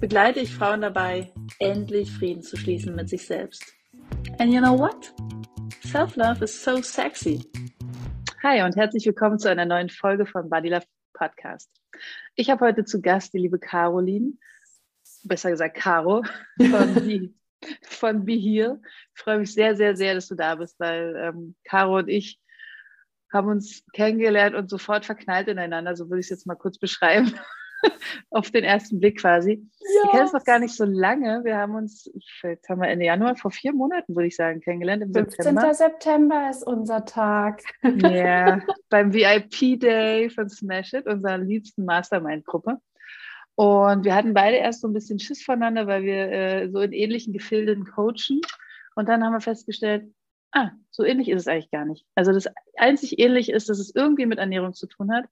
begleite ich Frauen dabei, endlich Frieden zu schließen mit sich selbst. And you know what? Self-love is so sexy. Hi und herzlich willkommen zu einer neuen Folge von Body Love Podcast. Ich habe heute zu Gast die liebe Caroline, besser gesagt Caro von Be, von Be Here. Ich freue mich sehr, sehr, sehr, dass du da bist, weil ähm, Caro und ich haben uns kennengelernt und sofort verknallt ineinander, so würde ich es jetzt mal kurz beschreiben. auf den ersten Blick quasi. Ja. Wir kennen es noch gar nicht so lange. Wir haben uns, jetzt haben wir Ende Januar, vor vier Monaten, würde ich sagen, kennengelernt. Im 15. September. September ist unser Tag. Ja, yeah, beim VIP-Day von Smash It, unserer liebsten Mastermind-Gruppe. Und wir hatten beide erst so ein bisschen Schiss voneinander, weil wir äh, so in ähnlichen Gefilden coachen. Und dann haben wir festgestellt, ah, so ähnlich ist es eigentlich gar nicht. Also das einzig ähnlich ist, dass es irgendwie mit Ernährung zu tun hat.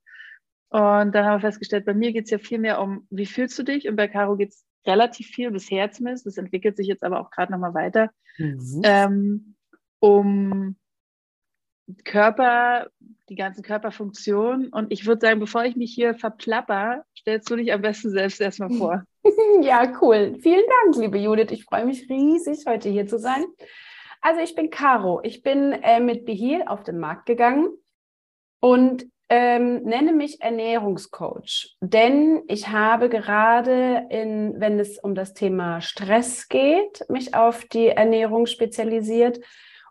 Und dann haben wir festgestellt, bei mir geht es ja viel mehr um, wie fühlst du dich? Und bei Caro geht es relativ viel bisher zumindest. Das entwickelt sich jetzt aber auch gerade nochmal weiter. Mhm. Ähm, um Körper, die ganzen Körperfunktionen. Und ich würde sagen, bevor ich mich hier verplapper, stellst du dich am besten selbst erstmal vor. ja, cool. Vielen Dank, liebe Judith. Ich freue mich riesig, heute hier zu sein. Also ich bin Caro. Ich bin äh, mit Behil auf den Markt gegangen und ähm, nenne mich Ernährungscoach, denn ich habe gerade, in, wenn es um das Thema Stress geht, mich auf die Ernährung spezialisiert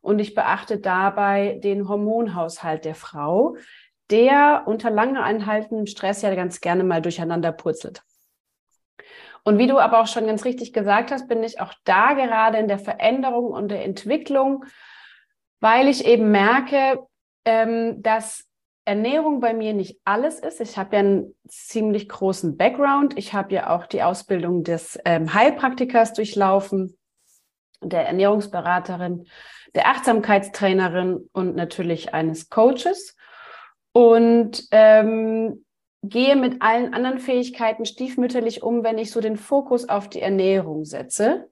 und ich beachte dabei den Hormonhaushalt der Frau, der unter lange anhaltendem Stress ja ganz gerne mal durcheinander purzelt. Und wie du aber auch schon ganz richtig gesagt hast, bin ich auch da gerade in der Veränderung und der Entwicklung, weil ich eben merke, ähm, dass Ernährung bei mir nicht alles ist. Ich habe ja einen ziemlich großen Background. Ich habe ja auch die Ausbildung des ähm, Heilpraktikers durchlaufen, der Ernährungsberaterin, der Achtsamkeitstrainerin und natürlich eines Coaches. Und ähm, gehe mit allen anderen Fähigkeiten stiefmütterlich um, wenn ich so den Fokus auf die Ernährung setze.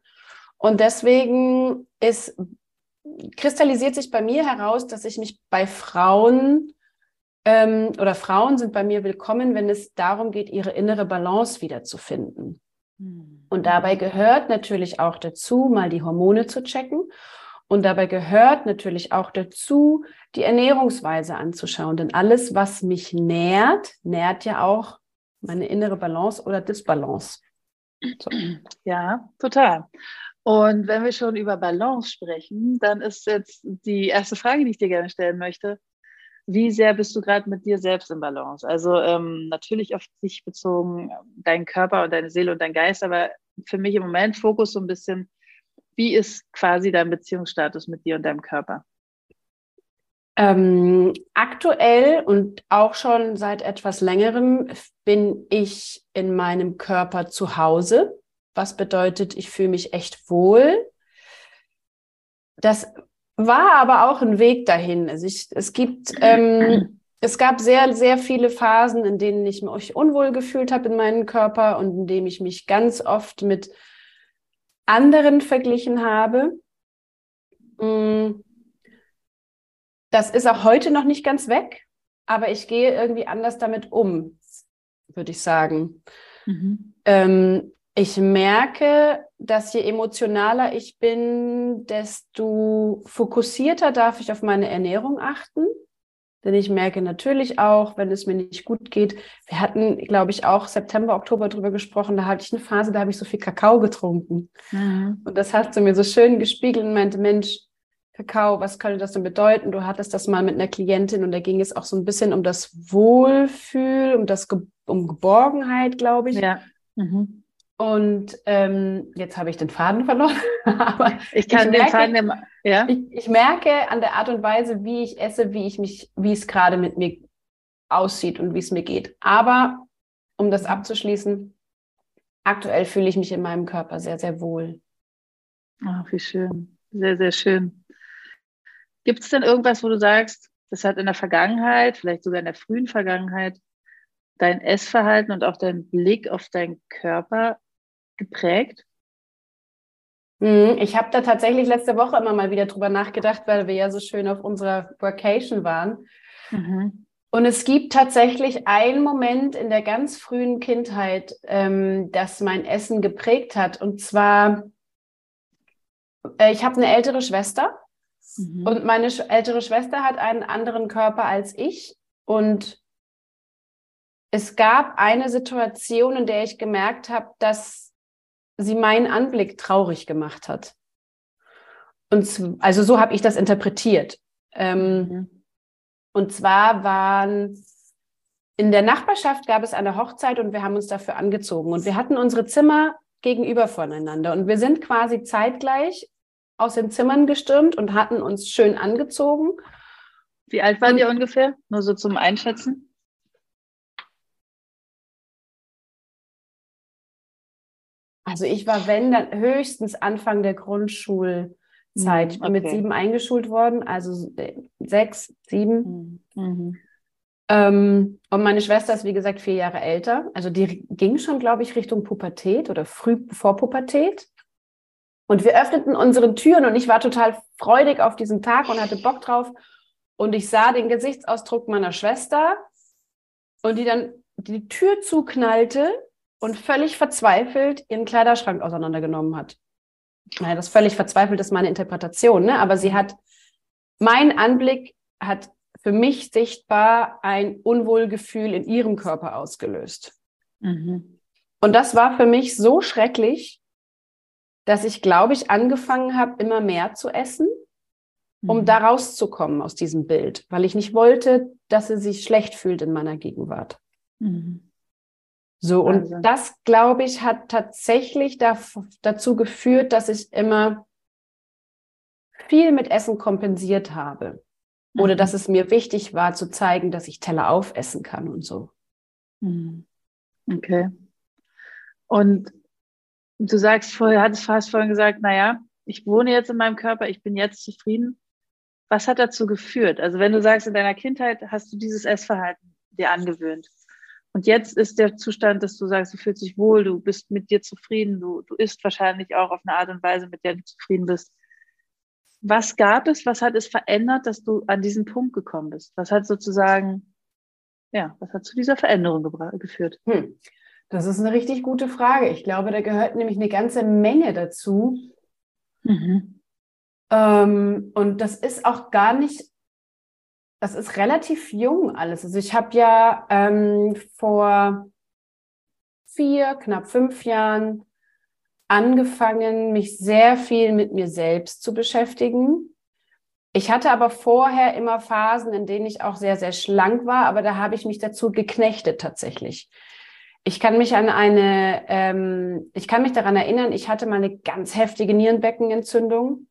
Und deswegen ist, kristallisiert sich bei mir heraus, dass ich mich bei Frauen ähm, oder Frauen sind bei mir willkommen, wenn es darum geht, ihre innere Balance wiederzufinden. Mhm. Und dabei gehört natürlich auch dazu, mal die Hormone zu checken. Und dabei gehört natürlich auch dazu, die Ernährungsweise anzuschauen. Denn alles, was mich nährt, nährt ja auch meine innere Balance oder Disbalance. So. Ja, total. Und wenn wir schon über Balance sprechen, dann ist jetzt die erste Frage, die ich dir gerne stellen möchte wie sehr bist du gerade mit dir selbst im Balance? Also ähm, natürlich auf dich bezogen, dein Körper und deine Seele und dein Geist, aber für mich im Moment Fokus so ein bisschen, wie ist quasi dein Beziehungsstatus mit dir und deinem Körper? Ähm, aktuell und auch schon seit etwas längerem bin ich in meinem Körper zu Hause, was bedeutet, ich fühle mich echt wohl. Das war aber auch ein Weg dahin. Also ich, es gibt, ähm, es gab sehr, sehr viele Phasen, in denen ich mich unwohl gefühlt habe in meinem Körper und in denen ich mich ganz oft mit anderen verglichen habe. Mm. Das ist auch heute noch nicht ganz weg, aber ich gehe irgendwie anders damit um, würde ich sagen. Mhm. Ähm, ich merke, dass je emotionaler ich bin, desto fokussierter darf ich auf meine Ernährung achten. Denn ich merke natürlich auch, wenn es mir nicht gut geht, wir hatten, glaube ich, auch September, Oktober drüber gesprochen, da hatte ich eine Phase, da habe ich so viel Kakao getrunken. Mhm. Und das hat sie mir so schön gespiegelt und meinte, Mensch, Kakao, was könnte das denn bedeuten? Du hattest das mal mit einer Klientin und da ging es auch so ein bisschen um das Wohlfühl, um das, um Geborgenheit, glaube ich. Ja. Mhm. Und ähm, jetzt habe ich den Faden verloren. Aber ich kann ich merke, den Faden immer, ja. Ich, ich, merke an der Art und Weise, wie ich esse, wie ich mich, wie es gerade mit mir aussieht und wie es mir geht. Aber um das abzuschließen, aktuell fühle ich mich in meinem Körper sehr, sehr wohl. Ach, wie schön. Sehr, sehr schön. Gibt es denn irgendwas, wo du sagst, das hat in der Vergangenheit, vielleicht sogar in der frühen Vergangenheit, dein Essverhalten und auch dein Blick auf deinen Körper geprägt? Mhm, ich habe da tatsächlich letzte Woche immer mal wieder drüber nachgedacht, weil wir ja so schön auf unserer Vacation waren. Mhm. Und es gibt tatsächlich einen Moment in der ganz frühen Kindheit, ähm, das mein Essen geprägt hat. Und zwar, äh, ich habe eine ältere Schwester mhm. und meine sch ältere Schwester hat einen anderen Körper als ich. Und es gab eine Situation, in der ich gemerkt habe, dass sie meinen Anblick traurig gemacht hat. Und also so habe ich das interpretiert. Ähm, mhm. Und zwar waren in der Nachbarschaft gab es eine Hochzeit und wir haben uns dafür angezogen. Und wir hatten unsere Zimmer gegenüber voneinander. Und wir sind quasi zeitgleich aus den Zimmern gestürmt und hatten uns schön angezogen. Wie alt waren ihr ungefähr? Nur so zum Einschätzen? Also ich war, wenn, dann höchstens Anfang der Grundschulzeit. Ich bin okay. mit sieben eingeschult worden, also äh, sechs, sieben. Mhm. mhm. Ähm, und meine Schwester ist, wie gesagt, vier Jahre älter. Also die ging schon, glaube ich, Richtung Pubertät oder früh vor Pubertät. Und wir öffneten unsere Türen und ich war total freudig auf diesen Tag und hatte Bock drauf. Und ich sah den Gesichtsausdruck meiner Schwester und die dann die Tür zuknallte und völlig verzweifelt ihren Kleiderschrank auseinandergenommen hat. Naja, das völlig verzweifelt ist meine Interpretation, ne? aber sie hat, mein Anblick hat für mich sichtbar ein Unwohlgefühl in ihrem Körper ausgelöst. Mhm. Und das war für mich so schrecklich, dass ich, glaube ich, angefangen habe, immer mehr zu essen, um mhm. da rauszukommen aus diesem Bild, weil ich nicht wollte, dass sie sich schlecht fühlt in meiner Gegenwart. Mhm. So, und also. das, glaube ich, hat tatsächlich da, dazu geführt, dass ich immer viel mit Essen kompensiert habe. Oder mhm. dass es mir wichtig war, zu zeigen, dass ich Teller aufessen kann und so. Mhm. Okay. Und du sagst vorher, hattest fast vorhin gesagt, naja, ich wohne jetzt in meinem Körper, ich bin jetzt zufrieden. Was hat dazu geführt? Also wenn du sagst, in deiner Kindheit hast du dieses Essverhalten dir angewöhnt. Und jetzt ist der Zustand, dass du sagst, du fühlst dich wohl, du bist mit dir zufrieden, du, du isst wahrscheinlich auch auf eine Art und Weise, mit der du zufrieden bist. Was gab es, was hat es verändert, dass du an diesen Punkt gekommen bist? Was hat sozusagen, ja, was hat zu dieser Veränderung geführt? Hm. Das ist eine richtig gute Frage. Ich glaube, da gehört nämlich eine ganze Menge dazu. Mhm. Ähm, und das ist auch gar nicht das ist relativ jung alles. Also ich habe ja ähm, vor vier, knapp fünf Jahren angefangen, mich sehr viel mit mir selbst zu beschäftigen. Ich hatte aber vorher immer Phasen, in denen ich auch sehr, sehr schlank war, aber da habe ich mich dazu geknechtet tatsächlich. Ich kann mich an eine, ähm, ich kann mich daran erinnern, ich hatte mal eine ganz heftige Nierenbeckenentzündung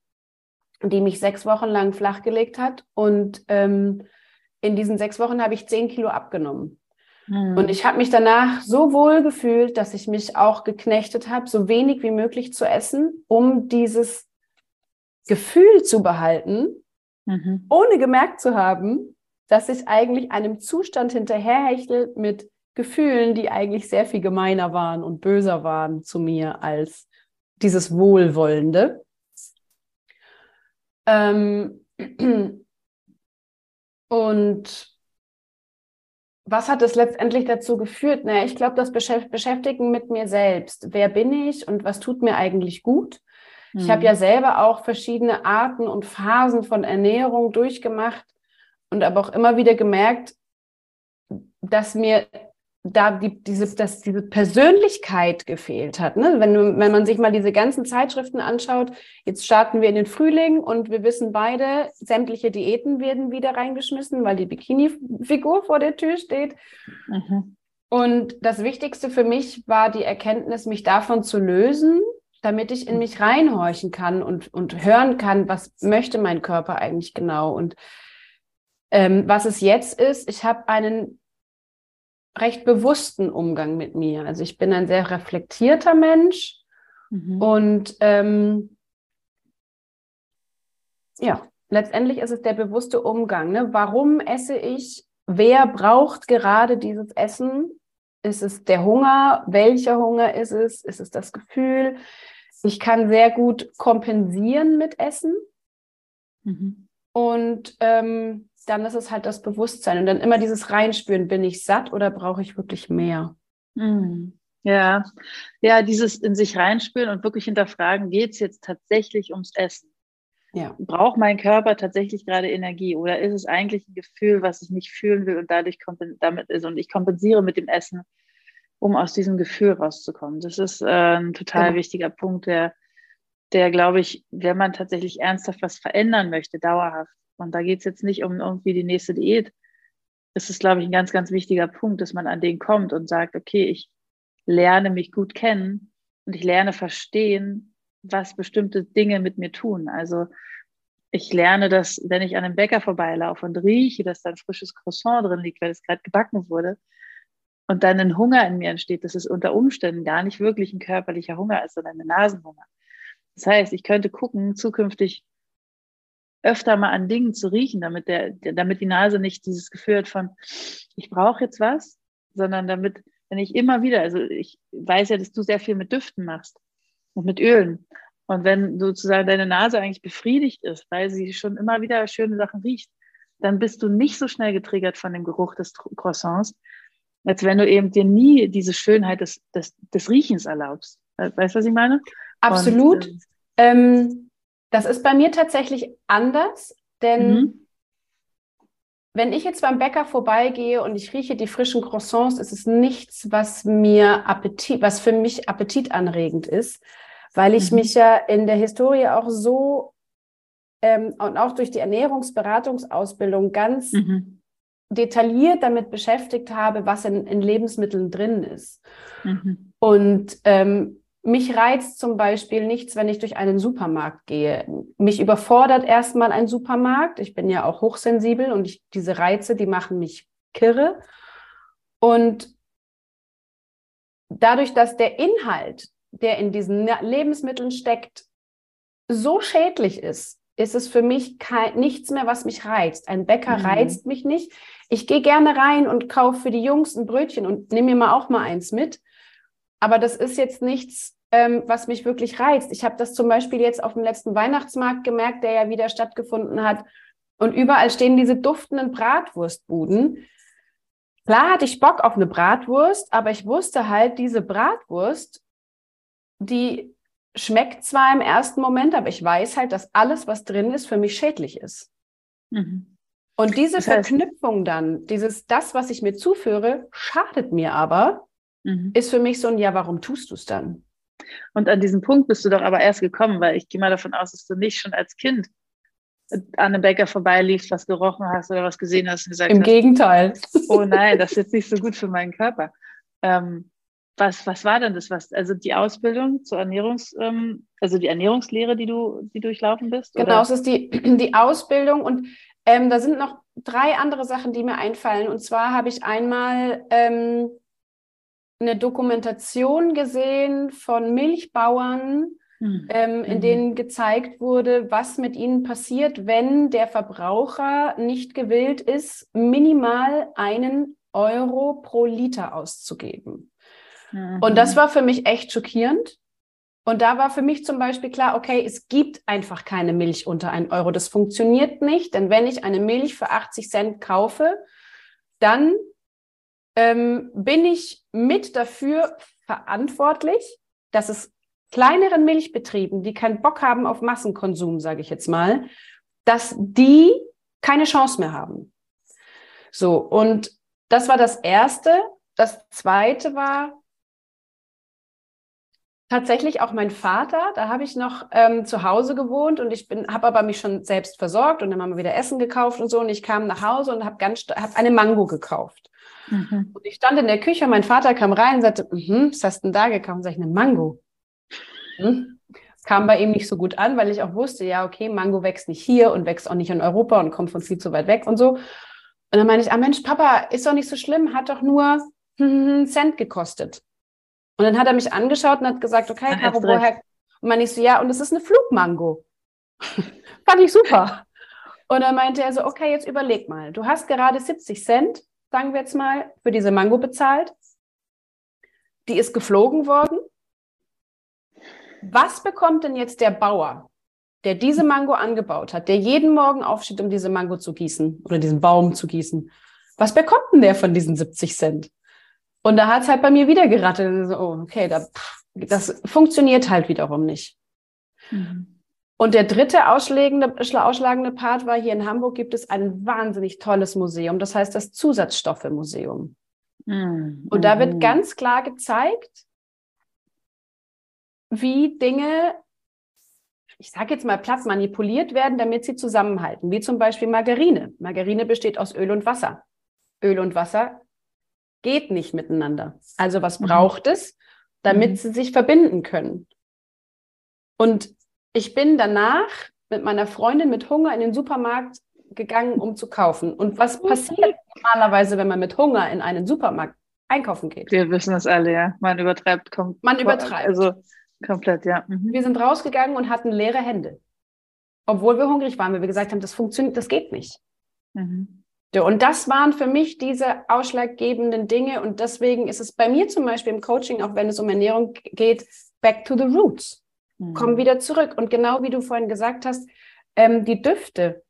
die mich sechs Wochen lang flachgelegt hat. Und ähm, in diesen sechs Wochen habe ich zehn Kilo abgenommen. Mhm. Und ich habe mich danach so wohl gefühlt, dass ich mich auch geknechtet habe, so wenig wie möglich zu essen, um dieses Gefühl zu behalten, mhm. ohne gemerkt zu haben, dass ich eigentlich einem Zustand hinterherhechtel mit Gefühlen, die eigentlich sehr viel gemeiner waren und böser waren zu mir als dieses Wohlwollende. Ähm, und was hat es letztendlich dazu geführt? Naja, ich glaube, das Beschäftigen mit mir selbst. Wer bin ich und was tut mir eigentlich gut? Mhm. Ich habe hm. ja selber auch verschiedene Arten und Phasen von Ernährung durchgemacht und aber auch immer wieder gemerkt, dass mir da die, diese, dass diese Persönlichkeit gefehlt hat. Ne? Wenn, wenn man sich mal diese ganzen Zeitschriften anschaut, jetzt starten wir in den Frühling und wir wissen beide, sämtliche Diäten werden wieder reingeschmissen, weil die Bikini-Figur vor der Tür steht. Mhm. Und das Wichtigste für mich war die Erkenntnis, mich davon zu lösen, damit ich in mich reinhorchen kann und, und hören kann, was möchte mein Körper eigentlich genau. Und ähm, was es jetzt ist, ich habe einen recht bewussten Umgang mit mir. Also ich bin ein sehr reflektierter Mensch mhm. und ähm, ja, letztendlich ist es der bewusste Umgang. Ne? Warum esse ich? Wer braucht gerade dieses Essen? Ist es der Hunger? Welcher Hunger ist es? Ist es das Gefühl? Ich kann sehr gut kompensieren mit Essen. Mhm. Und ähm, dann ist es halt das Bewusstsein und dann immer dieses Reinspüren, bin ich satt oder brauche ich wirklich mehr? Mhm. Ja, ja, dieses in sich reinspüren und wirklich hinterfragen, geht es jetzt tatsächlich ums Essen? Ja. Braucht mein Körper tatsächlich gerade Energie oder ist es eigentlich ein Gefühl, was ich nicht fühlen will und dadurch damit ist und ich kompensiere mit dem Essen, um aus diesem Gefühl rauszukommen? Das ist äh, ein total genau. wichtiger Punkt, der, der glaube ich, wenn man tatsächlich ernsthaft was verändern möchte, dauerhaft, und da geht es jetzt nicht um irgendwie die nächste Diät. Das ist, glaube ich, ein ganz, ganz wichtiger Punkt, dass man an den kommt und sagt, okay, ich lerne mich gut kennen und ich lerne verstehen, was bestimmte Dinge mit mir tun. Also ich lerne das, wenn ich an einem Bäcker vorbeilaufe und rieche, dass da ein frisches Croissant drin liegt, weil es gerade gebacken wurde und dann ein Hunger in mir entsteht, dass es unter Umständen gar nicht wirklich ein körperlicher Hunger ist, sondern ein Nasenhunger. Das heißt, ich könnte gucken, zukünftig öfter mal an Dingen zu riechen, damit, der, damit die Nase nicht dieses Gefühl hat von, ich brauche jetzt was, sondern damit, wenn ich immer wieder, also ich weiß ja, dass du sehr viel mit Düften machst und mit Ölen. Und wenn sozusagen deine Nase eigentlich befriedigt ist, weil sie schon immer wieder schöne Sachen riecht, dann bist du nicht so schnell getriggert von dem Geruch des Croissants, als wenn du eben dir nie diese Schönheit des, des, des Riechens erlaubst. Weißt du, was ich meine? Absolut. Und, ähm, das ist bei mir tatsächlich anders, denn mhm. wenn ich jetzt beim Bäcker vorbeigehe und ich rieche die frischen Croissants, ist es nichts, was mir Appetit, was für mich appetitanregend ist, weil ich mhm. mich ja in der Historie auch so ähm, und auch durch die Ernährungsberatungsausbildung ganz mhm. detailliert damit beschäftigt habe, was in, in Lebensmitteln drin ist. Mhm. Und ähm, mich reizt zum Beispiel nichts, wenn ich durch einen Supermarkt gehe. Mich überfordert erstmal ein Supermarkt. Ich bin ja auch hochsensibel und ich, diese Reize, die machen mich kirre. Und dadurch, dass der Inhalt, der in diesen Lebensmitteln steckt, so schädlich ist, ist es für mich kein, nichts mehr, was mich reizt. Ein Bäcker mhm. reizt mich nicht. Ich gehe gerne rein und kaufe für die Jungs ein Brötchen und nehme mir mal auch mal eins mit. Aber das ist jetzt nichts, ähm, was mich wirklich reizt. Ich habe das zum Beispiel jetzt auf dem letzten Weihnachtsmarkt gemerkt, der ja wieder stattgefunden hat. Und überall stehen diese duftenden Bratwurstbuden. Klar hatte ich Bock auf eine Bratwurst, aber ich wusste halt, diese Bratwurst, die schmeckt zwar im ersten Moment, aber ich weiß halt, dass alles, was drin ist, für mich schädlich ist. Mhm. Und diese das heißt, Verknüpfung dann, dieses, das, was ich mir zuführe, schadet mir aber, mhm. ist für mich so ein, ja, warum tust du es dann? Und an diesem Punkt bist du doch aber erst gekommen, weil ich gehe mal davon aus, dass du nicht schon als Kind an einem Bäcker vorbeiliefst, was gerochen hast oder was gesehen hast und gesagt Im hast. Im Gegenteil. Oh nein, das ist jetzt nicht so gut für meinen Körper. Ähm, was, was war denn das? Was, also die Ausbildung zur Ernährungs, ähm, also die Ernährungslehre, die du, die durchlaufen bist? Genau, es ist die, die Ausbildung und ähm, da sind noch drei andere Sachen, die mir einfallen. Und zwar habe ich einmal ähm, eine Dokumentation gesehen von Milchbauern, mhm. ähm, in mhm. denen gezeigt wurde, was mit ihnen passiert, wenn der Verbraucher nicht gewillt ist, minimal einen Euro pro Liter auszugeben. Mhm. Und das war für mich echt schockierend. Und da war für mich zum Beispiel klar, okay, es gibt einfach keine Milch unter 1 Euro. Das funktioniert nicht, denn wenn ich eine Milch für 80 Cent kaufe, dann ähm, bin ich mit dafür verantwortlich, dass es kleineren Milchbetrieben, die keinen Bock haben auf Massenkonsum, sage ich jetzt mal, dass die keine Chance mehr haben. So, und das war das Erste. Das Zweite war tatsächlich auch mein Vater. Da habe ich noch ähm, zu Hause gewohnt und ich bin, habe aber mich schon selbst versorgt und dann haben wir wieder Essen gekauft und so. Und ich kam nach Hause und habe ganz, habe eine Mango gekauft. Mhm. Und ich stand in der Küche, mein Vater kam rein und sagte, mhm, was hast du denn da gekauft? Sag ich, eine Mango. Hm? Kam bei ihm nicht so gut an, weil ich auch wusste, ja, okay, Mango wächst nicht hier und wächst auch nicht in Europa und kommt von viel zu weit weg und so. Und dann meine ich, ah Mensch, Papa, ist doch nicht so schlimm, hat doch nur Cent gekostet. Und dann hat er mich angeschaut und hat gesagt, okay, Caro, woher? Und man ich so, ja, und es ist eine Flugmango. Fand ich super. Und dann meinte er so, okay, jetzt überleg mal. Du hast gerade 70 Cent, sagen wir jetzt mal, für diese Mango bezahlt. Die ist geflogen worden. Was bekommt denn jetzt der Bauer, der diese Mango angebaut hat, der jeden Morgen aufsteht, um diese Mango zu gießen oder diesen Baum zu gießen? Was bekommt denn der von diesen 70 Cent? Und da hat es halt bei mir wieder gerattelt. So, okay, da, das funktioniert halt wiederum nicht. Mhm. Und der dritte ausschlagende, ausschlagende Part war, hier in Hamburg gibt es ein wahnsinnig tolles Museum, das heißt das Zusatzstoffe-Museum. Mhm. Und da wird mhm. ganz klar gezeigt, wie Dinge, ich sage jetzt mal platt, manipuliert werden, damit sie zusammenhalten, wie zum Beispiel Margarine. Margarine besteht aus Öl und Wasser. Öl und Wasser geht nicht miteinander. Also was mhm. braucht es, damit mhm. sie sich verbinden können? Und ich bin danach mit meiner Freundin mit Hunger in den Supermarkt gegangen, um zu kaufen. Und was passiert normalerweise, wenn man mit Hunger in einen Supermarkt einkaufen geht? Wir wissen das alle, ja. Man übertreibt. Kom man übertreibt. Also komplett, ja. Mhm. Wir sind rausgegangen und hatten leere Hände. Obwohl wir hungrig waren, weil wir gesagt haben, das funktioniert, das geht nicht. Mhm. Und das waren für mich diese ausschlaggebenden Dinge. Und deswegen ist es bei mir zum Beispiel im Coaching, auch wenn es um Ernährung geht, back to the roots. Mhm. Komm wieder zurück. Und genau wie du vorhin gesagt hast, ähm, die Düfte,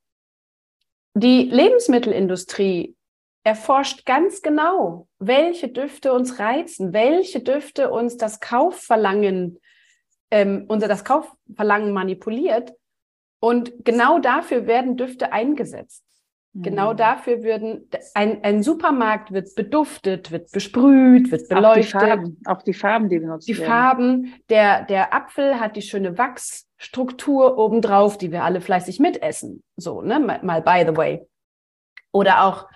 die Lebensmittelindustrie erforscht ganz genau, welche Düfte uns reizen, welche Düfte uns das Kaufverlangen, ähm, unser das Kaufverlangen manipuliert. Und genau dafür werden Düfte eingesetzt. Genau mhm. dafür würden, ein, ein Supermarkt wird beduftet, wird besprüht, wird beleuchtet. Auch die Farben, auch die Farben die benutzt Die werden. Farben, der, der Apfel hat die schöne Wachsstruktur obendrauf, die wir alle fleißig mitessen. So, ne, mal, mal by the way. Oder auch,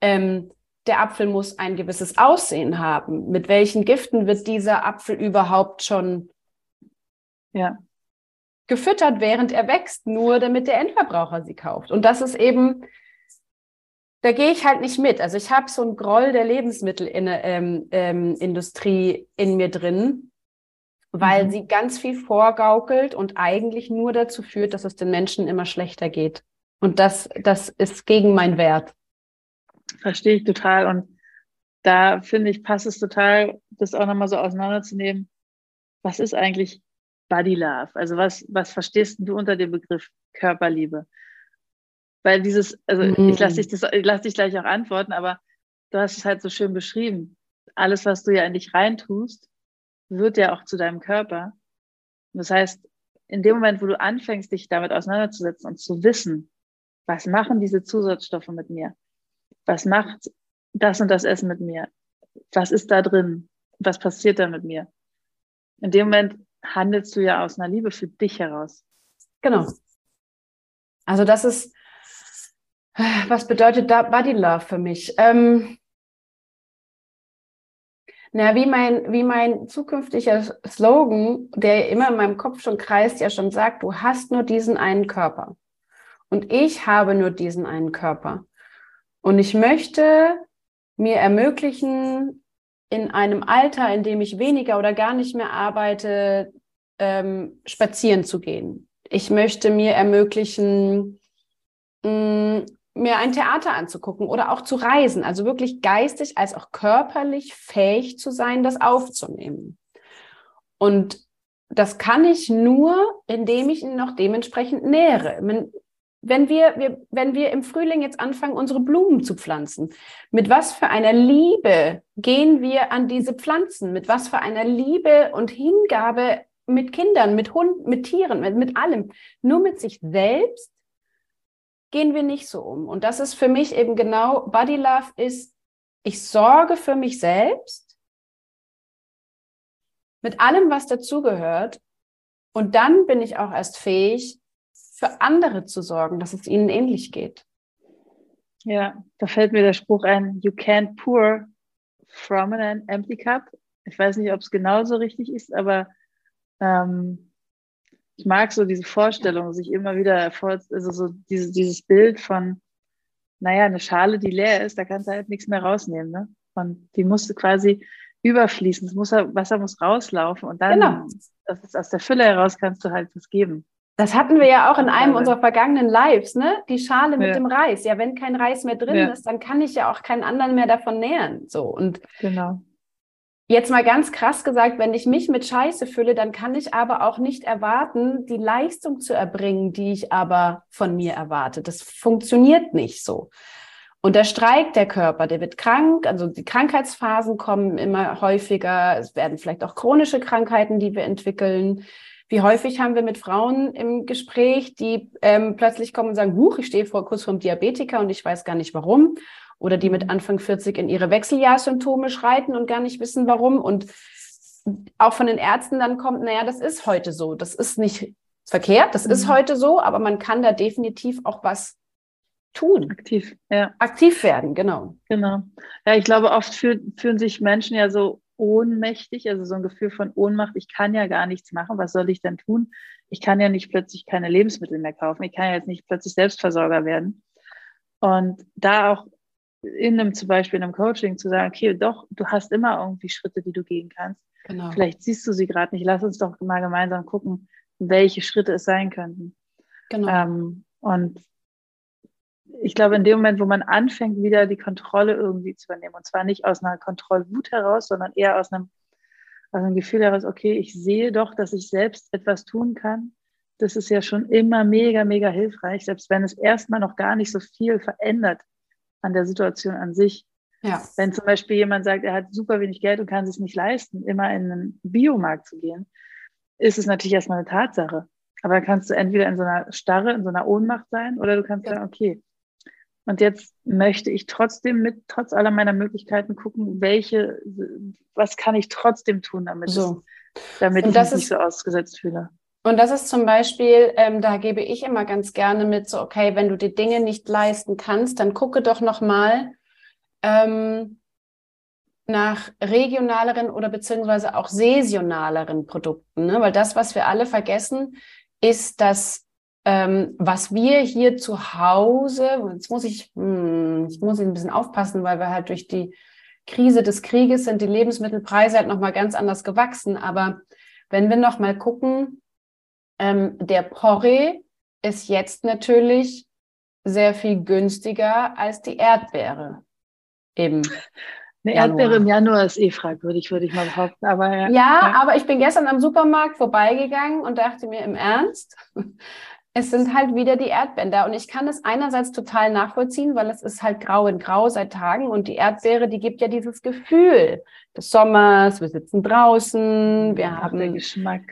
ähm, der Apfel muss ein gewisses Aussehen haben. Mit welchen Giften wird dieser Apfel überhaupt schon ja. gefüttert, während er wächst, nur damit der Endverbraucher sie kauft? Und das ist eben da gehe ich halt nicht mit. Also ich habe so einen Groll der Lebensmittelindustrie ähm, ähm, in mir drin, weil mhm. sie ganz viel vorgaukelt und eigentlich nur dazu führt, dass es den Menschen immer schlechter geht. Und das, das ist gegen meinen Wert. Verstehe ich total. Und da finde ich, passt es total, das auch nochmal so auseinanderzunehmen. Was ist eigentlich Body Love? Also was, was verstehst du unter dem Begriff Körperliebe? Weil dieses, also mhm. ich lasse dich das, ich lasse dich gleich auch antworten, aber du hast es halt so schön beschrieben. Alles, was du ja in dich reintust, wird ja auch zu deinem Körper. Und das heißt, in dem Moment, wo du anfängst, dich damit auseinanderzusetzen und zu wissen, was machen diese Zusatzstoffe mit mir? Was macht das und das Essen mit mir? Was ist da drin? Was passiert da mit mir? In dem Moment handelst du ja aus einer Liebe für dich heraus. Genau. Also das ist, was bedeutet da Body Love für mich? Ähm, na, wie mein, wie mein zukünftiger Slogan, der immer in meinem Kopf schon kreist, ja schon sagt, du hast nur diesen einen Körper. Und ich habe nur diesen einen Körper. Und ich möchte mir ermöglichen, in einem Alter, in dem ich weniger oder gar nicht mehr arbeite, ähm, spazieren zu gehen. Ich möchte mir ermöglichen, mm, mir ein Theater anzugucken oder auch zu reisen, also wirklich geistig als auch körperlich fähig zu sein, das aufzunehmen. Und das kann ich nur, indem ich ihn noch dementsprechend nähere. Wenn wir, wir, wenn wir im Frühling jetzt anfangen, unsere Blumen zu pflanzen, mit was für einer Liebe gehen wir an diese Pflanzen? Mit was für einer Liebe und Hingabe mit Kindern, mit Hunden, mit Tieren, mit, mit allem? Nur mit sich selbst gehen wir nicht so um. Und das ist für mich eben genau, Body Love ist, ich sorge für mich selbst mit allem, was dazugehört. Und dann bin ich auch erst fähig, für andere zu sorgen, dass es ihnen ähnlich geht. Ja, da fällt mir der Spruch ein, you can't pour from an empty cup. Ich weiß nicht, ob es genauso richtig ist, aber ähm, ich mag so diese Vorstellung, sich immer wieder vor, also so dieses, dieses Bild von, naja, eine Schale, die leer ist, da kannst du halt nichts mehr rausnehmen. Ne? Und die muss quasi überfließen. Das muss, Wasser muss rauslaufen und dann, genau. das ist, aus der Fülle heraus kannst du halt was geben. Das hatten wir ja auch in einem unserer vergangenen Lives, ne? Die Schale mit ja. dem Reis. Ja, wenn kein Reis mehr drin ja. ist, dann kann ich ja auch keinen anderen mehr davon nähren. So und genau. Jetzt mal ganz krass gesagt, wenn ich mich mit Scheiße fülle, dann kann ich aber auch nicht erwarten, die Leistung zu erbringen, die ich aber von mir erwarte. Das funktioniert nicht so. Und da streikt der Körper, der wird krank, also die Krankheitsphasen kommen immer häufiger, es werden vielleicht auch chronische Krankheiten, die wir entwickeln. Wie häufig haben wir mit Frauen im Gespräch, die ähm, plötzlich kommen und sagen, huch, ich stehe vor, kurz vorm Diabetiker und ich weiß gar nicht warum. Oder die mit Anfang 40 in ihre Wechseljahrssymptome schreiten und gar nicht wissen warum. Und auch von den Ärzten dann kommt, naja, das ist heute so. Das ist nicht verkehrt, das mhm. ist heute so, aber man kann da definitiv auch was tun. Aktiv, ja. Aktiv werden, genau. Genau. Ja, ich glaube, oft fühl, fühlen sich Menschen ja so ohnmächtig, also so ein Gefühl von Ohnmacht, ich kann ja gar nichts machen, was soll ich denn tun? Ich kann ja nicht plötzlich keine Lebensmittel mehr kaufen, ich kann ja jetzt nicht plötzlich Selbstversorger werden. Und da auch in einem zum Beispiel in einem Coaching zu sagen, okay, doch, du hast immer irgendwie Schritte, die du gehen kannst. Genau. Vielleicht siehst du sie gerade nicht. Lass uns doch mal gemeinsam gucken, welche Schritte es sein könnten. Genau. Ähm, und ich glaube, in dem Moment, wo man anfängt, wieder die Kontrolle irgendwie zu übernehmen, und zwar nicht aus einer Kontrollwut heraus, sondern eher aus einem, aus einem Gefühl heraus, okay, ich sehe doch, dass ich selbst etwas tun kann. Das ist ja schon immer mega, mega hilfreich, selbst wenn es erstmal noch gar nicht so viel verändert an der Situation an sich. Ja. Wenn zum Beispiel jemand sagt, er hat super wenig Geld und kann es sich nicht leisten, immer in einen Biomarkt zu gehen, ist es natürlich erstmal eine Tatsache. Aber dann kannst du entweder in so einer Starre, in so einer Ohnmacht sein, oder du kannst ja. sagen, okay, und jetzt möchte ich trotzdem mit, trotz aller meiner Möglichkeiten gucken, welche, was kann ich trotzdem tun, damit, so. es, damit ich mich ist, nicht so ausgesetzt fühle. Und das ist zum Beispiel, ähm, da gebe ich immer ganz gerne mit, so, okay, wenn du die Dinge nicht leisten kannst, dann gucke doch nochmal ähm, nach regionaleren oder beziehungsweise auch saisonaleren Produkten. Ne? Weil das, was wir alle vergessen, ist, dass ähm, was wir hier zu Hause, jetzt muss ich, hm, ich muss ein bisschen aufpassen, weil wir halt durch die Krise des Krieges sind die Lebensmittelpreise halt nochmal ganz anders gewachsen. Aber wenn wir nochmal gucken, ähm, der Porree ist jetzt natürlich sehr viel günstiger als die Erdbeere. Eben. Eine Erdbeere im Januar ist eh fragwürdig, würde ich mal behaupten. Aber ja, ja, aber ich bin gestern am Supermarkt vorbeigegangen und dachte mir im Ernst, es sind halt wieder die Erdbeeren da. Und ich kann es einerseits total nachvollziehen, weil es ist halt grau in grau seit Tagen und die Erdbeere, die gibt ja dieses Gefühl des Sommers, wir sitzen draußen, wir Ach, haben der Geschmack.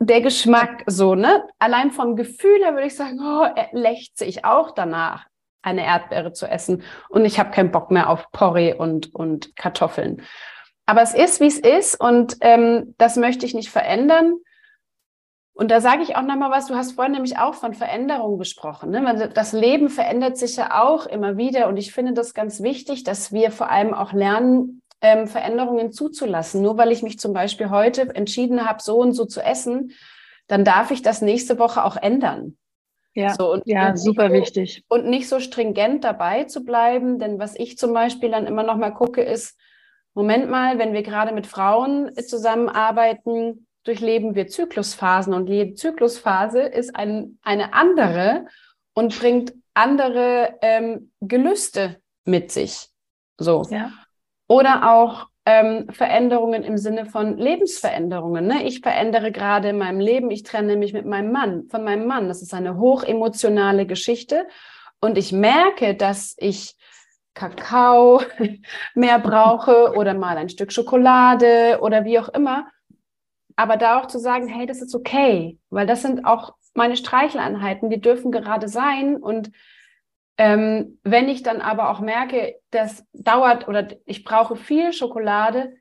Der Geschmack, so, ne? Allein vom Gefühl her würde ich sagen, oh, lächze ich auch danach, eine Erdbeere zu essen. Und ich habe keinen Bock mehr auf Porree und, und Kartoffeln. Aber es ist, wie es ist und ähm, das möchte ich nicht verändern. Und da sage ich auch nochmal was, du hast vorhin nämlich auch von Veränderung gesprochen. Ne? Das Leben verändert sich ja auch immer wieder und ich finde das ganz wichtig, dass wir vor allem auch lernen, ähm, Veränderungen zuzulassen. Nur weil ich mich zum Beispiel heute entschieden habe, so und so zu essen, dann darf ich das nächste Woche auch ändern. Ja, so, und, ja super so, wichtig. Und nicht so stringent dabei zu bleiben, denn was ich zum Beispiel dann immer noch mal gucke, ist, Moment mal, wenn wir gerade mit Frauen zusammenarbeiten, durchleben wir Zyklusphasen und jede Zyklusphase ist ein, eine andere und bringt andere ähm, Gelüste mit sich. So. Ja. Oder auch ähm, Veränderungen im Sinne von Lebensveränderungen. Ne? Ich verändere gerade in meinem Leben, ich trenne mich mit meinem Mann, von meinem Mann. Das ist eine hochemotionale Geschichte. Und ich merke, dass ich Kakao mehr brauche oder mal ein Stück Schokolade oder wie auch immer aber da auch zu sagen, hey, das ist okay, weil das sind auch meine Streicheleinheiten, die dürfen gerade sein. Und ähm, wenn ich dann aber auch merke, das dauert oder ich brauche viel Schokolade,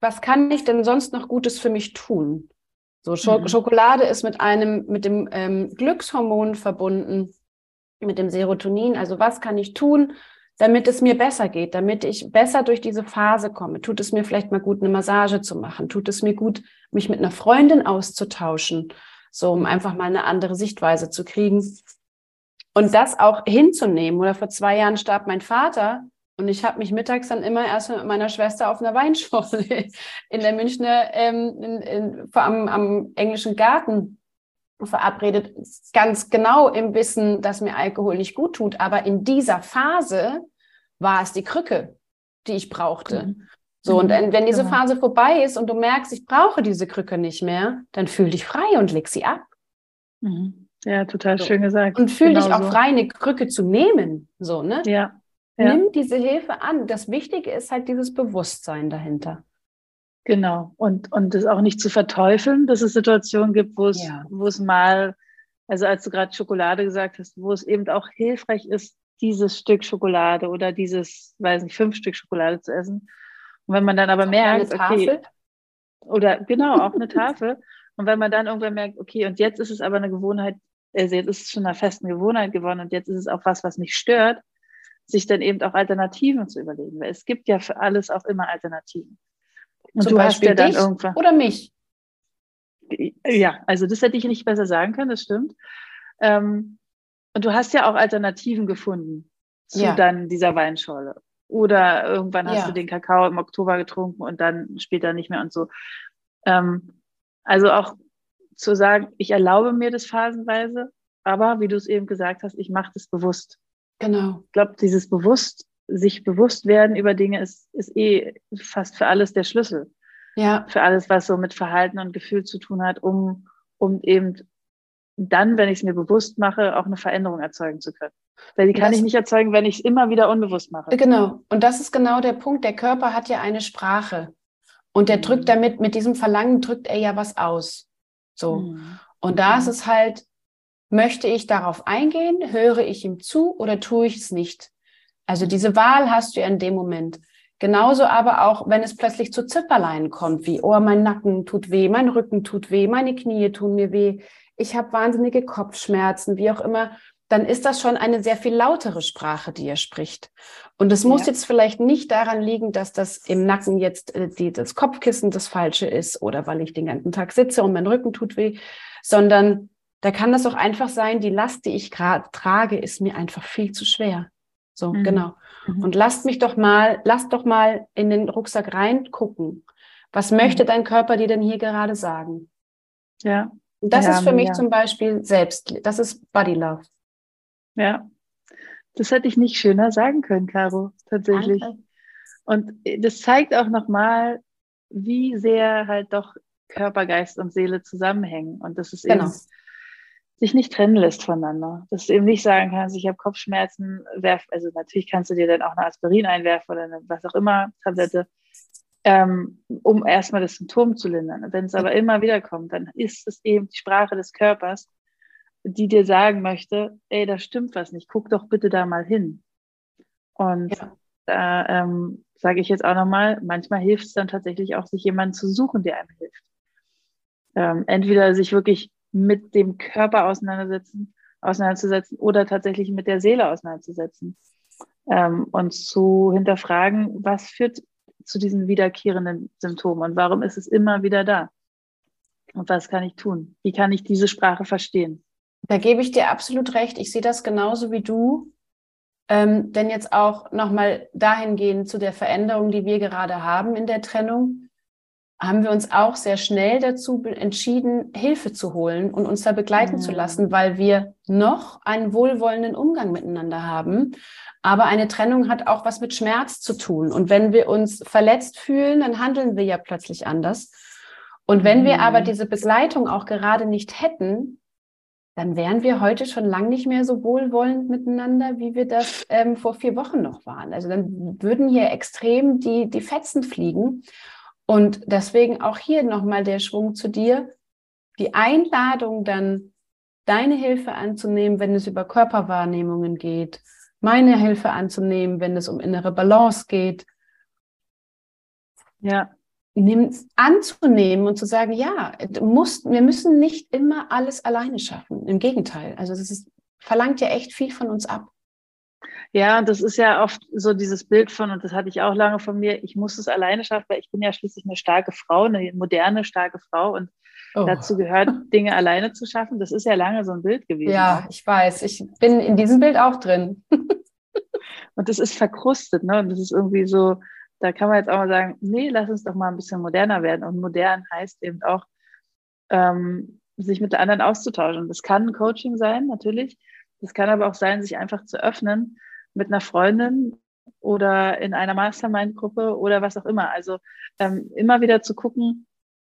was kann ich denn sonst noch Gutes für mich tun? So Sch mhm. Schokolade ist mit einem mit dem ähm, Glückshormon verbunden, mit dem Serotonin. Also was kann ich tun, damit es mir besser geht, damit ich besser durch diese Phase komme. Tut es mir vielleicht mal gut, eine Massage zu machen? Tut es mir gut, mich mit einer Freundin auszutauschen? So, um einfach mal eine andere Sichtweise zu kriegen. Und das auch hinzunehmen. Oder vor zwei Jahren starb mein Vater Und ich habe mich mittags dann immer erst mit meiner Schwester auf einer Weinschorle in der Münchner, ähm, in, in, am, am englischen Garten verabredet, ganz genau im Wissen, dass mir Alkohol nicht gut tut. Aber in dieser Phase war es die Krücke, die ich brauchte. Mhm. So, und mhm. wenn diese genau. Phase vorbei ist und du merkst, ich brauche diese Krücke nicht mehr, dann fühl dich frei und leg sie ab. Mhm. Ja, total so. schön gesagt. Und fühl genau dich auch so. frei, eine Krücke zu nehmen. So, ne? Ja. ja. Nimm diese Hilfe an. Das Wichtige ist halt dieses Bewusstsein dahinter. Genau. Und, und das auch nicht zu verteufeln, dass es Situationen gibt, wo es, ja. wo es mal, also als du gerade Schokolade gesagt hast, wo es eben auch hilfreich ist, dieses Stück Schokolade oder dieses, weiß nicht, fünf Stück Schokolade zu essen. Und wenn man dann aber merkt, okay, oder genau, auch eine Tafel. Und wenn man dann irgendwann merkt, okay, und jetzt ist es aber eine Gewohnheit, also jetzt ist es schon einer festen Gewohnheit geworden und jetzt ist es auch was, was mich stört, sich dann eben auch Alternativen zu überlegen. Weil es gibt ja für alles auch immer Alternativen. Und Zum du Beispiel hast ja dann irgendwann. Oder mich. Ja, also das hätte ich nicht besser sagen können, das stimmt. Ähm, und du hast ja auch Alternativen gefunden zu ja. dann dieser Weinschorle. Oder irgendwann hast ja. du den Kakao im Oktober getrunken und dann später nicht mehr und so. Ähm, also auch zu sagen, ich erlaube mir das phasenweise, aber wie du es eben gesagt hast, ich mache das bewusst. Genau. Ich glaube, dieses bewusst, sich bewusst werden über Dinge ist, ist eh fast für alles der Schlüssel. Ja. Für alles, was so mit Verhalten und Gefühl zu tun hat, um, um eben dann, wenn ich es mir bewusst mache, auch eine Veränderung erzeugen zu können. Weil die kann das, ich nicht erzeugen, wenn ich es immer wieder unbewusst mache. Genau. Und das ist genau der Punkt. Der Körper hat ja eine Sprache. Und der drückt mhm. damit, mit diesem Verlangen drückt er ja was aus. So. Mhm. Und da ist es halt, möchte ich darauf eingehen, höre ich ihm zu oder tue ich es nicht? Also diese Wahl hast du ja in dem Moment. Genauso aber auch, wenn es plötzlich zu Zipperlein kommt, wie, oh, mein Nacken tut weh, mein Rücken tut weh, meine Knie tun mir weh, ich habe wahnsinnige Kopfschmerzen, wie auch immer, dann ist das schon eine sehr viel lautere Sprache, die er spricht. Und es muss ja. jetzt vielleicht nicht daran liegen, dass das im Nacken jetzt äh, die, das Kopfkissen das Falsche ist oder weil ich den ganzen Tag sitze und mein Rücken tut weh, sondern da kann das auch einfach sein, die Last, die ich gerade trage, ist mir einfach viel zu schwer. So, mhm. genau. Mhm. Und lasst mich doch mal, lasst doch mal in den Rucksack reingucken. Was möchte mhm. dein Körper dir denn hier gerade sagen? Ja. Und das ja, ist für mich ja. zum Beispiel selbst, das ist Body Love. Ja, das hätte ich nicht schöner sagen können, Caro, tatsächlich. Danke. Und das zeigt auch nochmal, wie sehr halt doch Körper, Geist und Seele zusammenhängen. Und das ist genau. eben sich nicht trennen lässt voneinander. Dass du eben nicht sagen kannst, ich habe Kopfschmerzen, werf, also natürlich kannst du dir dann auch eine Aspirin einwerfen oder eine was auch immer, Tablette ähm, um erstmal das Symptom zu lindern. Wenn es aber immer wieder kommt, dann ist es eben die Sprache des Körpers, die dir sagen möchte, ey, da stimmt was nicht, guck doch bitte da mal hin. Und ja. da ähm, sage ich jetzt auch nochmal, manchmal hilft es dann tatsächlich auch, sich jemanden zu suchen, der einem hilft. Ähm, entweder sich wirklich mit dem Körper auseinandersetzen, auseinanderzusetzen oder tatsächlich mit der Seele auseinanderzusetzen. Ähm, und zu hinterfragen, was führt zu diesen wiederkehrenden Symptomen und warum ist es immer wieder da? Und was kann ich tun? Wie kann ich diese Sprache verstehen? Da gebe ich dir absolut recht. Ich sehe das genauso wie du. Ähm, denn jetzt auch nochmal dahingehend zu der Veränderung, die wir gerade haben in der Trennung, haben wir uns auch sehr schnell dazu entschieden, Hilfe zu holen und uns da begleiten mhm. zu lassen, weil wir noch einen wohlwollenden Umgang miteinander haben aber eine Trennung hat auch was mit Schmerz zu tun. Und wenn wir uns verletzt fühlen, dann handeln wir ja plötzlich anders. Und wenn wir aber mhm. diese Begleitung auch gerade nicht hätten, dann wären wir heute schon lang nicht mehr so wohlwollend miteinander, wie wir das ähm, vor vier Wochen noch waren. Also dann würden hier extrem die, die Fetzen fliegen. Und deswegen auch hier nochmal der Schwung zu dir. Die Einladung dann, deine Hilfe anzunehmen, wenn es über Körperwahrnehmungen geht meine Hilfe anzunehmen, wenn es um innere Balance geht. Ja. Anzunehmen und zu sagen, ja, musst, wir müssen nicht immer alles alleine schaffen. Im Gegenteil. Also das ist, verlangt ja echt viel von uns ab. Ja, und das ist ja oft so dieses Bild von, und das hatte ich auch lange von mir, ich muss es alleine schaffen, weil ich bin ja schließlich eine starke Frau, eine moderne, starke Frau. Und Oh. Dazu gehört, Dinge alleine zu schaffen. Das ist ja lange so ein Bild gewesen. Ja, ich weiß. Ich bin in diesem Bild auch drin. und das ist verkrustet, ne? Und das ist irgendwie so, da kann man jetzt auch mal sagen, nee, lass uns doch mal ein bisschen moderner werden. Und modern heißt eben auch, ähm, sich mit der anderen auszutauschen. Das kann ein Coaching sein, natürlich. Das kann aber auch sein, sich einfach zu öffnen mit einer Freundin oder in einer Mastermind-Gruppe oder was auch immer. Also ähm, immer wieder zu gucken,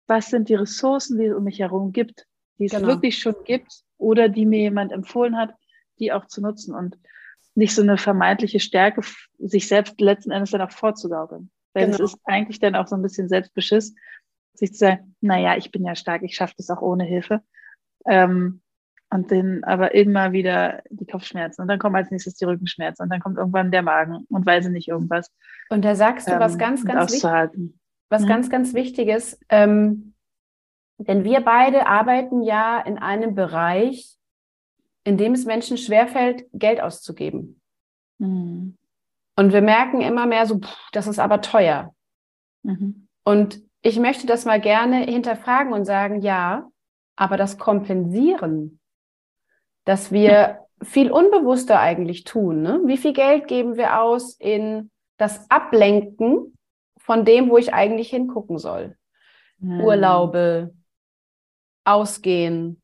was sind die Ressourcen, die es um mich herum gibt, die es genau. wirklich schon gibt oder die mir jemand empfohlen hat, die auch zu nutzen und nicht so eine vermeintliche Stärke, sich selbst letzten Endes dann auch vorzugaukeln. Weil genau. es ist eigentlich dann auch so ein bisschen Selbstbeschiss, sich zu sagen, naja, ich bin ja stark, ich schaffe das auch ohne Hilfe. Ähm, und dann aber immer wieder die Kopfschmerzen und dann kommen als nächstes die Rückenschmerzen und dann kommt irgendwann der Magen und weiß nicht irgendwas. Und da sagst du ähm, was ganz, ganz wichtig, was mhm. ganz, ganz wichtiges, ähm, denn wir beide arbeiten ja in einem Bereich, in dem es Menschen schwerfällt, Geld auszugeben. Mhm. Und wir merken immer mehr so, pff, das ist aber teuer. Mhm. Und ich möchte das mal gerne hinterfragen und sagen, ja, aber das Kompensieren, dass wir viel unbewusster eigentlich tun. Ne? Wie viel Geld geben wir aus in das Ablenken von dem, wo ich eigentlich hingucken soll? Mhm. Urlaube, Ausgehen,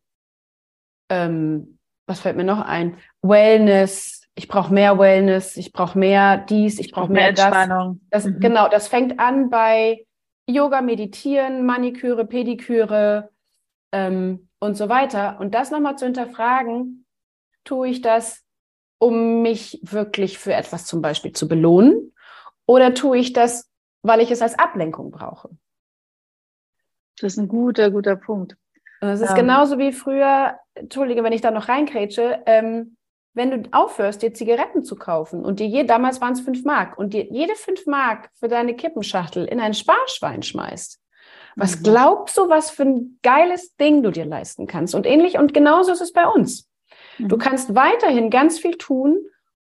ähm, was fällt mir noch ein? Wellness. Ich brauche mehr Wellness, ich brauche mehr dies, ich brauche mehr, mehr Entspannung. das. das mhm. Genau, das fängt an bei Yoga, Meditieren, Maniküre, Pediküre ähm, und so weiter. Und das nochmal zu hinterfragen, tue ich das, um mich wirklich für etwas zum Beispiel zu belohnen? Oder tue ich das, weil ich es als Ablenkung brauche? Das ist ein guter, guter Punkt. Das ist ähm, genauso wie früher, entschuldige, wenn ich da noch reinkrätsche, ähm, wenn du aufhörst, dir Zigaretten zu kaufen und dir je, damals waren es fünf Mark, und dir jede fünf Mark für deine Kippenschachtel in ein Sparschwein schmeißt, was mhm. glaubst du, was für ein geiles Ding du dir leisten kannst? Und ähnlich, und genauso ist es bei uns. Mhm. Du kannst weiterhin ganz viel tun,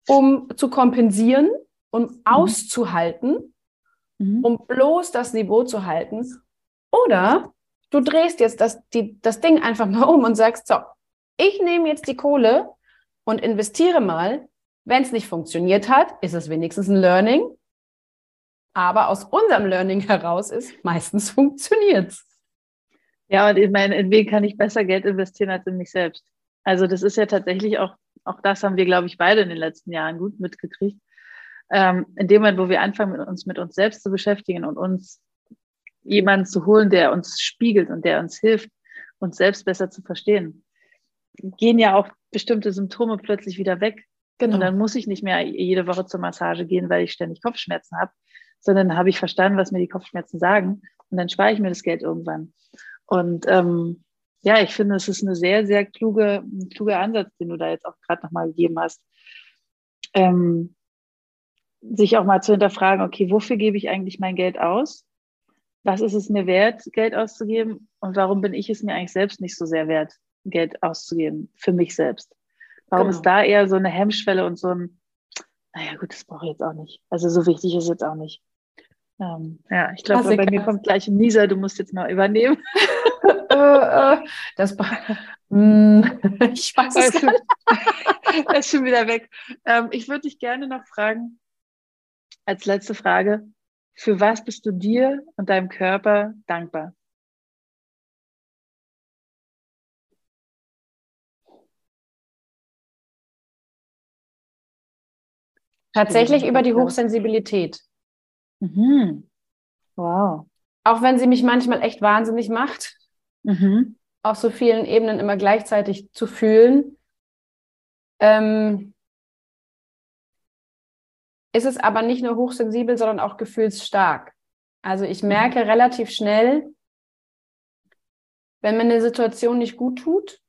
um zu kompensieren und mhm. auszuhalten, mhm. um bloß das Niveau zu halten. Oder du drehst jetzt das, die, das Ding einfach mal um und sagst, so, ich nehme jetzt die Kohle und investiere mal. Wenn es nicht funktioniert hat, ist es wenigstens ein Learning. Aber aus unserem Learning heraus ist, meistens funktioniert es. Ja, und ich meine, in wen kann ich besser Geld investieren als in mich selbst? Also das ist ja tatsächlich auch, auch das haben wir, glaube ich, beide in den letzten Jahren gut mitgekriegt. Ähm, in dem Moment, wo wir anfangen, uns mit uns selbst zu beschäftigen und uns jemanden zu holen, der uns spiegelt und der uns hilft, uns selbst besser zu verstehen, gehen ja auch bestimmte Symptome plötzlich wieder weg. Genau. Und dann muss ich nicht mehr jede Woche zur Massage gehen, weil ich ständig Kopfschmerzen habe, sondern habe ich verstanden, was mir die Kopfschmerzen sagen. Und dann spare ich mir das Geld irgendwann. Und ähm, ja, ich finde, es ist eine sehr, sehr kluge, ein kluger Ansatz, den du da jetzt auch gerade nochmal gegeben hast. Ähm, sich auch mal zu hinterfragen, okay, wofür gebe ich eigentlich mein Geld aus? Was ist es mir wert, Geld auszugeben? Und warum bin ich es mir eigentlich selbst nicht so sehr wert, Geld auszugeben für mich selbst. Warum genau. ist da eher so eine Hemmschwelle und so ein, naja gut, das brauche ich jetzt auch nicht. Also so wichtig ist jetzt auch nicht. Ähm, ja, ich glaube, bei mir kommt gleich ein Nieser, du musst jetzt mal übernehmen. Das mm, ich weiß es ist, das ist schon wieder weg. Ähm, ich würde dich gerne noch fragen, als letzte Frage, für was bist du dir und deinem Körper dankbar? Tatsächlich über die Hochsensibilität. Mhm. Wow. Auch wenn sie mich manchmal echt wahnsinnig macht, mhm. auf so vielen Ebenen immer gleichzeitig zu fühlen, ähm, ist es aber nicht nur hochsensibel, sondern auch gefühlsstark. Also ich mhm. merke relativ schnell, wenn mir eine Situation nicht gut tut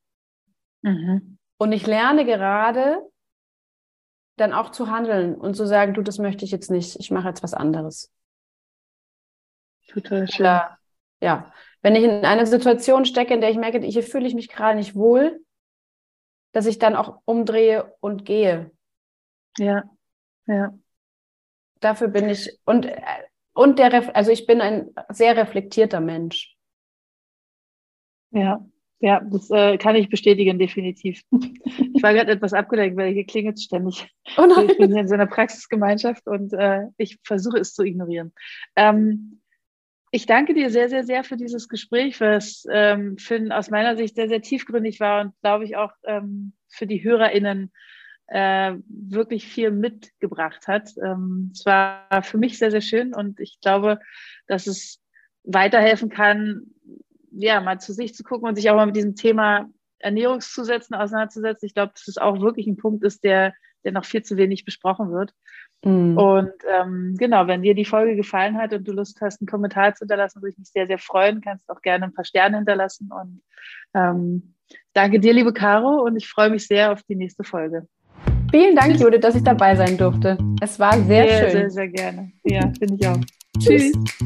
mhm. und ich lerne gerade, dann auch zu handeln und zu sagen, du, das möchte ich jetzt nicht, ich mache jetzt was anderes. Total schön. Oder, ja, wenn ich in einer Situation stecke, in der ich merke, hier fühle ich mich gerade nicht wohl, dass ich dann auch umdrehe und gehe. Ja, ja. Dafür bin ich und und der also ich bin ein sehr reflektierter Mensch. Ja, Ja, das äh, kann ich bestätigen, definitiv. Ich war gerade etwas abgelenkt, weil hier klingelt ständig. Oh. Ich bin hier in so einer Praxisgemeinschaft und äh, ich versuche es zu ignorieren. Ähm, ich danke dir sehr, sehr, sehr für dieses Gespräch, was ähm, für, aus meiner Sicht sehr, sehr tiefgründig war und glaube ich auch ähm, für die HörerInnen äh, wirklich viel mitgebracht hat. Ähm, es war für mich sehr, sehr schön und ich glaube, dass es weiterhelfen kann, ja, mal zu sich zu gucken und sich auch mal mit diesem Thema Ernährungszusätzen auseinanderzusetzen. Ich glaube, dass es auch wirklich ein Punkt ist, der, der noch viel zu wenig besprochen wird. Mhm. Und ähm, genau, wenn dir die Folge gefallen hat und du Lust hast, einen Kommentar zu hinterlassen, würde ich mich sehr, sehr freuen. Kannst auch gerne ein paar Sterne hinterlassen. Und ähm, danke dir, liebe Caro, und ich freue mich sehr auf die nächste Folge. Vielen Dank, Judith, dass ich dabei sein durfte. Es war sehr, sehr schön. Sehr, sehr gerne. Ja, finde ich auch. Tschüss. Tschüss.